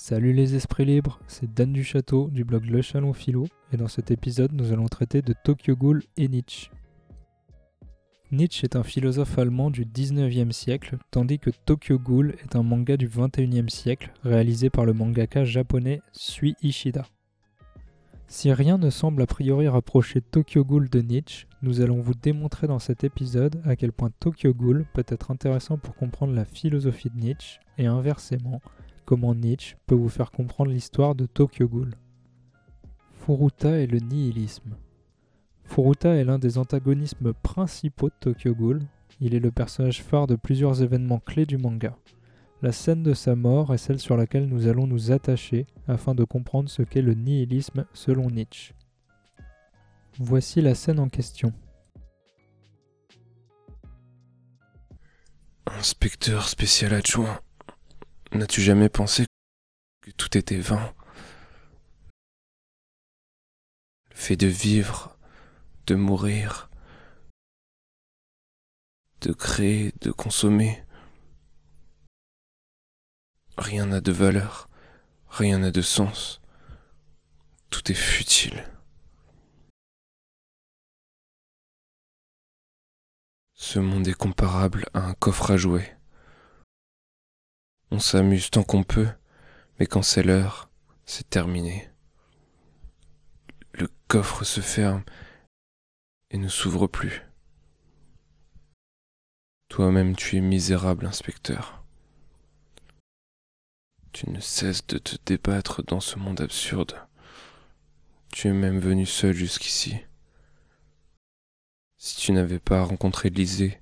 Salut les esprits libres, c'est Dan du Château du blog Le Chalon Philo et dans cet épisode nous allons traiter de Tokyo Ghoul et Nietzsche. Nietzsche est un philosophe allemand du 19e siècle, tandis que Tokyo Ghoul est un manga du 21e siècle réalisé par le mangaka japonais Sui Ishida. Si rien ne semble a priori rapprocher Tokyo Ghoul de Nietzsche, nous allons vous démontrer dans cet épisode à quel point Tokyo Ghoul peut être intéressant pour comprendre la philosophie de Nietzsche et inversement, comment Nietzsche peut vous faire comprendre l'histoire de Tokyo Ghoul. Furuta et le nihilisme. Furuta est l'un des antagonismes principaux de Tokyo Ghoul. Il est le personnage phare de plusieurs événements clés du manga. La scène de sa mort est celle sur laquelle nous allons nous attacher afin de comprendre ce qu'est le nihilisme selon Nietzsche. Voici la scène en question. Inspecteur spécial adjoint, n'as-tu jamais pensé que tout était vain? Le fait de vivre, de mourir, de créer, de consommer, rien n'a de valeur, rien n'a de sens, tout est futile. Ce monde est comparable à un coffre à jouer. On s'amuse tant qu'on peut, mais quand c'est l'heure, c'est terminé. Le coffre se ferme et ne s'ouvre plus. Toi-même tu es misérable, inspecteur. Tu ne cesses de te débattre dans ce monde absurde. Tu es même venu seul jusqu'ici. Si tu n'avais pas rencontré Lisée,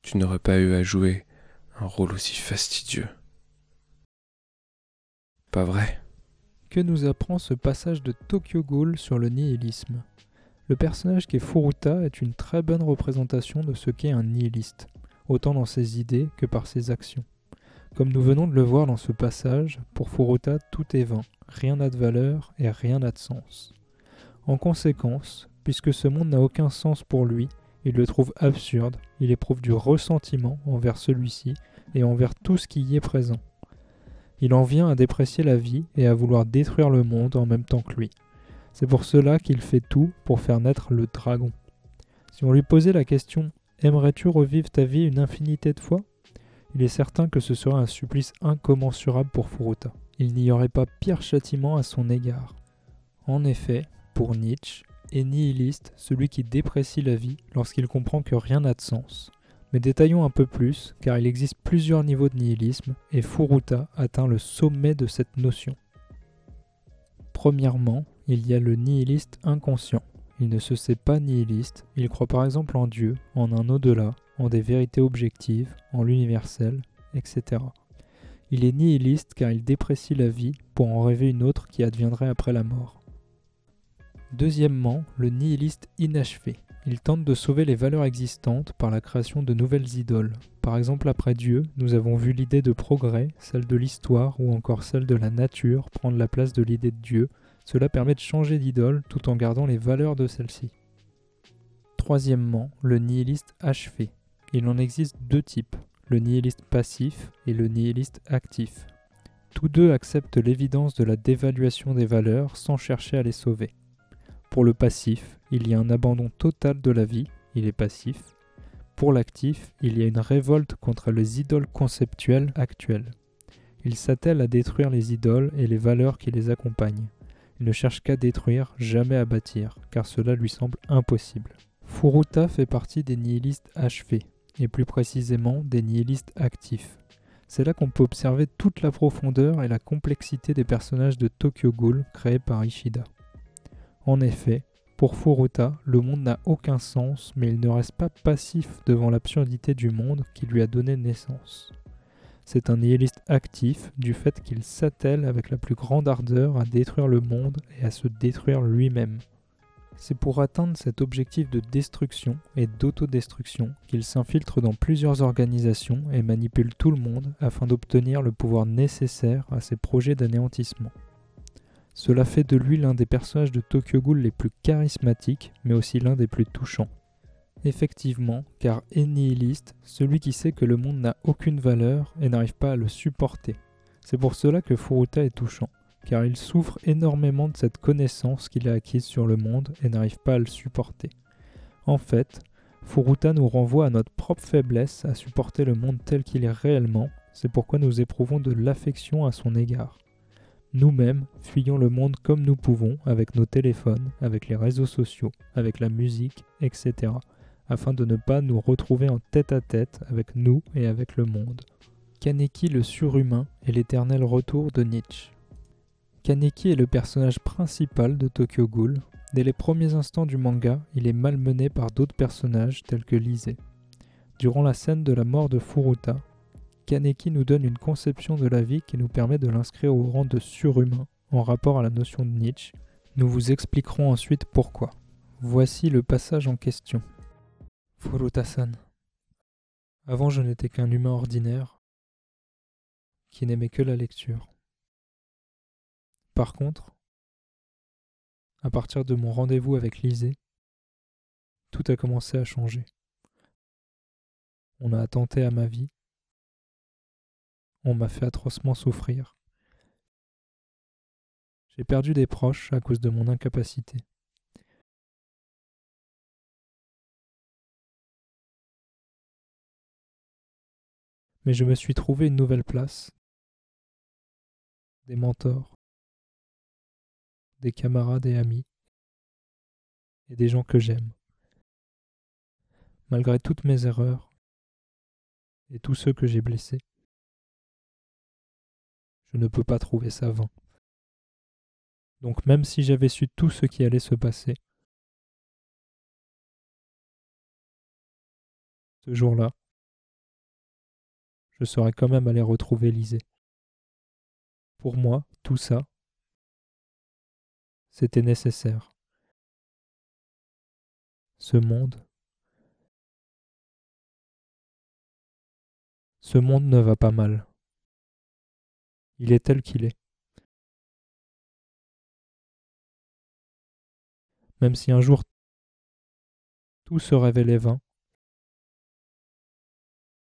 tu n'aurais pas eu à jouer un rôle aussi fastidieux. Pas vrai? Que nous apprend ce passage de Tokyo Ghoul sur le nihilisme? Le personnage qui est Furuta est une très bonne représentation de ce qu'est un nihiliste, autant dans ses idées que par ses actions. Comme nous venons de le voir dans ce passage, pour Furuta tout est vain, rien n'a de valeur et rien n'a de sens. En conséquence, puisque ce monde n'a aucun sens pour lui, il le trouve absurde, il éprouve du ressentiment envers celui-ci et envers tout ce qui y est présent. Il en vient à déprécier la vie et à vouloir détruire le monde en même temps que lui. C'est pour cela qu'il fait tout pour faire naître le dragon. Si on lui posait la question Aimerais-tu revivre ta vie une infinité de fois? Il est certain que ce serait un supplice incommensurable pour Furuta. Il n'y aurait pas pire châtiment à son égard. En effet, pour Nietzsche, est nihiliste celui qui déprécie la vie lorsqu'il comprend que rien n'a de sens. Mais détaillons un peu plus, car il existe plusieurs niveaux de nihilisme, et Furuta atteint le sommet de cette notion. Premièrement, il y a le nihiliste inconscient. Il ne se sait pas nihiliste, il croit par exemple en Dieu, en un au-delà, en des vérités objectives, en l'universel, etc. Il est nihiliste car il déprécie la vie pour en rêver une autre qui adviendrait après la mort. Deuxièmement, le nihiliste inachevé. Il tente de sauver les valeurs existantes par la création de nouvelles idoles. Par exemple, après Dieu, nous avons vu l'idée de progrès, celle de l'histoire ou encore celle de la nature prendre la place de l'idée de Dieu. Cela permet de changer d'idole tout en gardant les valeurs de celle-ci. Troisièmement, le nihiliste achevé. Il en existe deux types, le nihiliste passif et le nihiliste actif. Tous deux acceptent l'évidence de la dévaluation des valeurs sans chercher à les sauver. Pour le passif, il y a un abandon total de la vie, il est passif. Pour l'actif, il y a une révolte contre les idoles conceptuelles actuelles. Il s'attelle à détruire les idoles et les valeurs qui les accompagnent. Il ne cherche qu'à détruire, jamais à bâtir, car cela lui semble impossible. Furuta fait partie des nihilistes achevés, et plus précisément des nihilistes actifs. C'est là qu'on peut observer toute la profondeur et la complexité des personnages de Tokyo Ghoul créés par Ishida. En effet, pour Furuta, le monde n'a aucun sens, mais il ne reste pas passif devant l'absurdité du monde qui lui a donné naissance. C'est un nihiliste actif du fait qu'il s'attelle avec la plus grande ardeur à détruire le monde et à se détruire lui-même. C'est pour atteindre cet objectif de destruction et d'autodestruction qu'il s'infiltre dans plusieurs organisations et manipule tout le monde afin d'obtenir le pouvoir nécessaire à ses projets d'anéantissement. Cela fait de lui l'un des personnages de Tokyo Ghoul les plus charismatiques, mais aussi l'un des plus touchants. Effectivement, car est celui qui sait que le monde n'a aucune valeur et n'arrive pas à le supporter. C'est pour cela que Furuta est touchant, car il souffre énormément de cette connaissance qu'il a acquise sur le monde et n'arrive pas à le supporter. En fait, Furuta nous renvoie à notre propre faiblesse à supporter le monde tel qu'il est réellement, c'est pourquoi nous éprouvons de l'affection à son égard. Nous-mêmes fuyons le monde comme nous pouvons, avec nos téléphones, avec les réseaux sociaux, avec la musique, etc., afin de ne pas nous retrouver en tête à tête avec nous et avec le monde. Kaneki le surhumain est l'éternel retour de Nietzsche. Kaneki est le personnage principal de Tokyo Ghoul, Dès les premiers instants du manga, il est malmené par d'autres personnages tels que Lise. Durant la scène de la mort de Furuta, Kaneki nous donne une conception de la vie qui nous permet de l'inscrire au rang de surhumain en rapport à la notion de Nietzsche. Nous vous expliquerons ensuite pourquoi. Voici le passage en question. Furuta-san. Avant, je n'étais qu'un humain ordinaire qui n'aimait que la lecture. Par contre, à partir de mon rendez-vous avec Lisée, tout a commencé à changer. On a attenté à ma vie. On m'a fait atrocement souffrir. J'ai perdu des proches à cause de mon incapacité. Mais je me suis trouvé une nouvelle place, des mentors, des camarades et amis, et des gens que j'aime. Malgré toutes mes erreurs et tous ceux que j'ai blessés, ne peux pas trouver ça vain. Donc même si j'avais su tout ce qui allait se passer, ce jour-là, je serais quand même allé retrouver Lisée. Pour moi, tout ça, c'était nécessaire. Ce monde, ce monde ne va pas mal. Il est tel qu'il est. Même si un jour tout se révélait vain,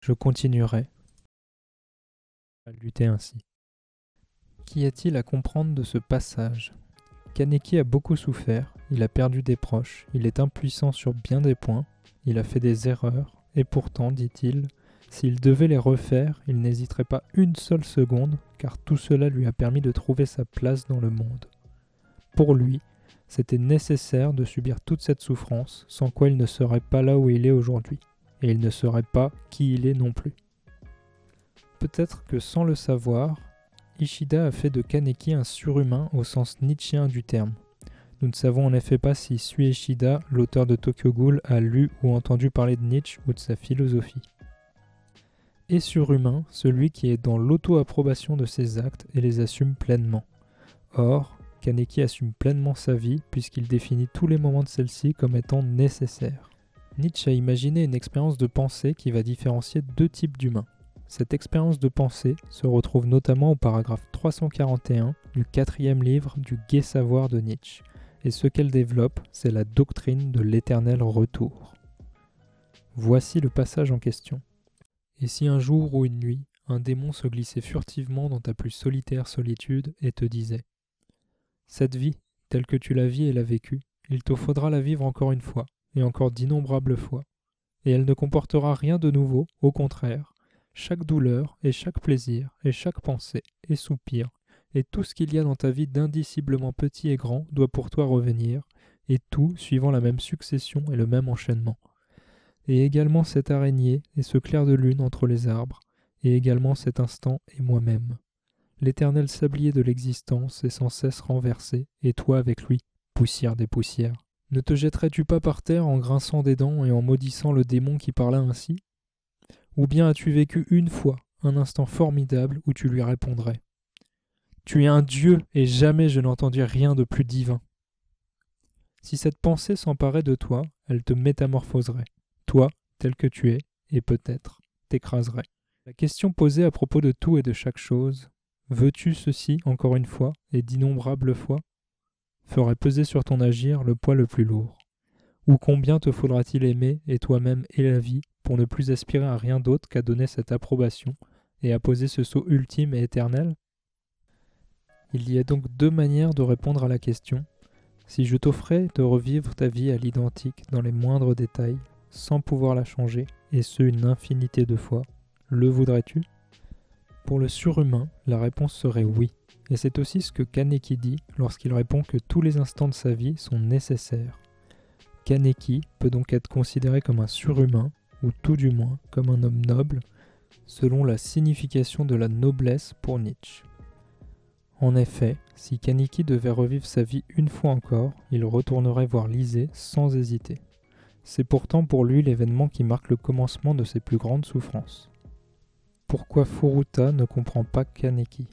je continuerai à lutter ainsi. Qu'y a-t-il à comprendre de ce passage? Kaneki a beaucoup souffert, il a perdu des proches, il est impuissant sur bien des points, il a fait des erreurs, et pourtant, dit-il, s'il devait les refaire, il n'hésiterait pas une seule seconde, car tout cela lui a permis de trouver sa place dans le monde. Pour lui, c'était nécessaire de subir toute cette souffrance, sans quoi il ne serait pas là où il est aujourd'hui, et il ne serait pas qui il est non plus. Peut-être que sans le savoir, Ishida a fait de Kaneki un surhumain au sens nietzschéen du terme. Nous ne savons en effet pas si Sui Ishida, l'auteur de Tokyo Ghoul, a lu ou entendu parler de Nietzsche ou de sa philosophie. Surhumain, celui qui est dans l'auto-approbation de ses actes et les assume pleinement. Or, Kaneki assume pleinement sa vie puisqu'il définit tous les moments de celle-ci comme étant nécessaires. Nietzsche a imaginé une expérience de pensée qui va différencier deux types d'humains. Cette expérience de pensée se retrouve notamment au paragraphe 341 du quatrième livre du Gai Savoir de Nietzsche, et ce qu'elle développe, c'est la doctrine de l'éternel retour. Voici le passage en question. Et si un jour ou une nuit, un démon se glissait furtivement dans ta plus solitaire solitude et te disait Cette vie, telle que tu la vis et l'as vécue, il te faudra la vivre encore une fois, et encore d'innombrables fois, et elle ne comportera rien de nouveau, au contraire, chaque douleur et chaque plaisir et chaque pensée et soupir et tout ce qu'il y a dans ta vie d'indiciblement petit et grand doit pour toi revenir, et tout suivant la même succession et le même enchaînement. Et également cette araignée et ce clair de lune entre les arbres, et également cet instant et moi-même. L'éternel sablier de l'existence est sans cesse renversé, et toi avec lui, poussière des poussières. Ne te jetterais-tu pas par terre en grinçant des dents et en maudissant le démon qui parla ainsi? Ou bien as-tu vécu une fois un instant formidable où tu lui répondrais? Tu es un Dieu et jamais je n'entendis rien de plus divin. Si cette pensée s'emparait de toi, elle te métamorphoserait, toi tel que tu es, et peut-être t'écraserait. La question posée à propos de tout et de chaque chose, veux-tu ceci encore une fois et d'innombrables fois, ferait peser sur ton agir le poids le plus lourd. Ou combien te faudra-t-il aimer et toi-même et la vie pour ne plus aspirer à rien d'autre qu'à donner cette approbation et à poser ce sceau ultime et éternel? Il y a donc deux manières de répondre à la question. Si je t'offrais de revivre ta vie à l'identique dans les moindres détails, sans pouvoir la changer, et ce une infinité de fois, le voudrais-tu? Pour le surhumain, la réponse serait oui. Et c'est aussi ce que Kaneki dit lorsqu'il répond que tous les instants de sa vie sont nécessaires. Kaneki peut donc être considéré comme un surhumain, ou tout du moins comme un homme noble, selon la signification de la noblesse pour Nietzsche. En effet, si Kaneki devait revivre sa vie une fois encore, il retournerait voir Lisée sans hésiter. C'est pourtant pour lui l'événement qui marque le commencement de ses plus grandes souffrances. Pourquoi Furuta ne comprend pas Kaneki?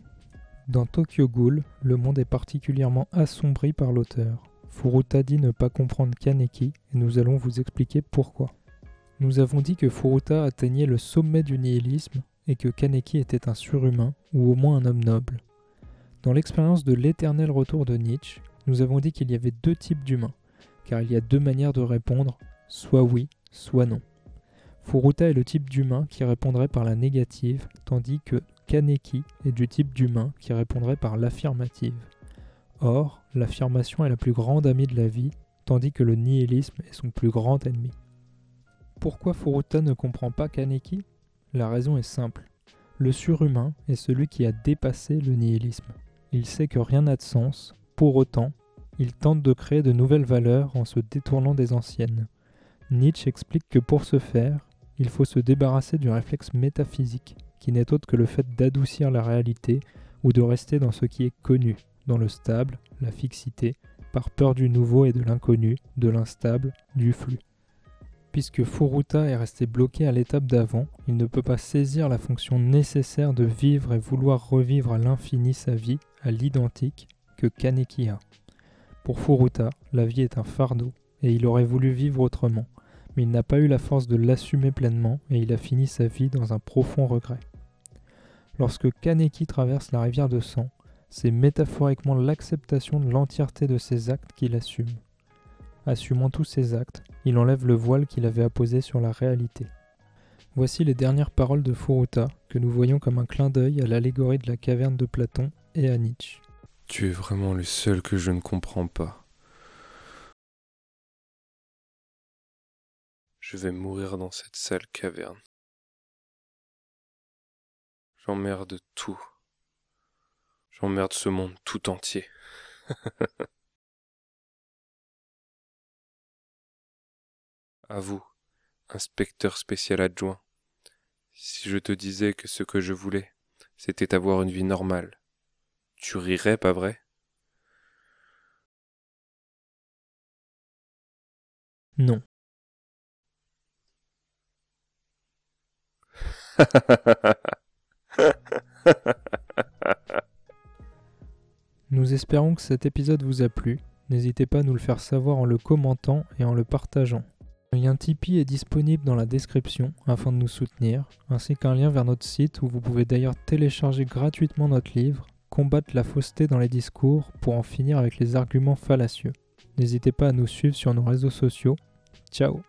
Dans Tokyo Ghoul, le monde est particulièrement assombri par l'auteur. Furuta dit ne pas comprendre Kaneki et nous allons vous expliquer pourquoi. Nous avons dit que Furuta atteignait le sommet du nihilisme et que Kaneki était un surhumain ou au moins un homme noble. Dans l'expérience de l'éternel retour de Nietzsche, nous avons dit qu'il y avait deux types d'humains, car il y a deux manières de répondre, soit oui, soit non. Furuta est le type d'humain qui répondrait par la négative, tandis que Kaneki est du type d'humain qui répondrait par l'affirmative. Or, l'affirmation est la plus grande amie de la vie, tandis que le nihilisme est son plus grand ennemi. Pourquoi Furuta ne comprend pas Kaneki? La raison est simple. Le surhumain est celui qui a dépassé le nihilisme. Il sait que rien n'a de sens, pour autant, il tente de créer de nouvelles valeurs en se détournant des anciennes. Nietzsche explique que pour ce faire, il faut se débarrasser du réflexe métaphysique, qui n'est autre que le fait d'adoucir la réalité ou de rester dans ce qui est connu, dans le stable, la fixité, par peur du nouveau et de l'inconnu, de l'instable, du flux. Puisque Furuta est resté bloqué à l'étape d'avant, il ne peut pas saisir la fonction nécessaire de vivre et vouloir revivre à l'infini sa vie, à l'identique, que Kaneki a. Pour Furuta, la vie est un fardeau, et il aurait voulu vivre autrement, mais il n'a pas eu la force de l'assumer pleinement et il a fini sa vie dans un profond regret. Lorsque Kaneki traverse la rivière de sang, c'est métaphoriquement l'acceptation de l'entièreté de ses actes qu'il assume. Assumant tous ses actes, il enlève le voile qu'il avait apposé sur la réalité. Voici les dernières paroles de Furuta que nous voyons comme un clin d'œil à l'allégorie de la caverne de Platon et à Nietzsche. Tu es vraiment le seul que je ne comprends pas. Je vais mourir dans cette sale caverne. J'emmerde tout. J'emmerde ce monde tout entier. à vous, inspecteur spécial adjoint, si je te disais que ce que je voulais, c'était avoir une vie normale, tu rirais, pas vrai? Non. Nous espérons que cet épisode vous a plu. N'hésitez pas à nous le faire savoir en le commentant et en le partageant. Un lien Tipeee est disponible dans la description afin de nous soutenir, ainsi qu'un lien vers notre site où vous pouvez d'ailleurs télécharger gratuitement notre livre Combattre la fausseté dans les discours pour en finir avec les arguments fallacieux. N'hésitez pas à nous suivre sur nos réseaux sociaux. Ciao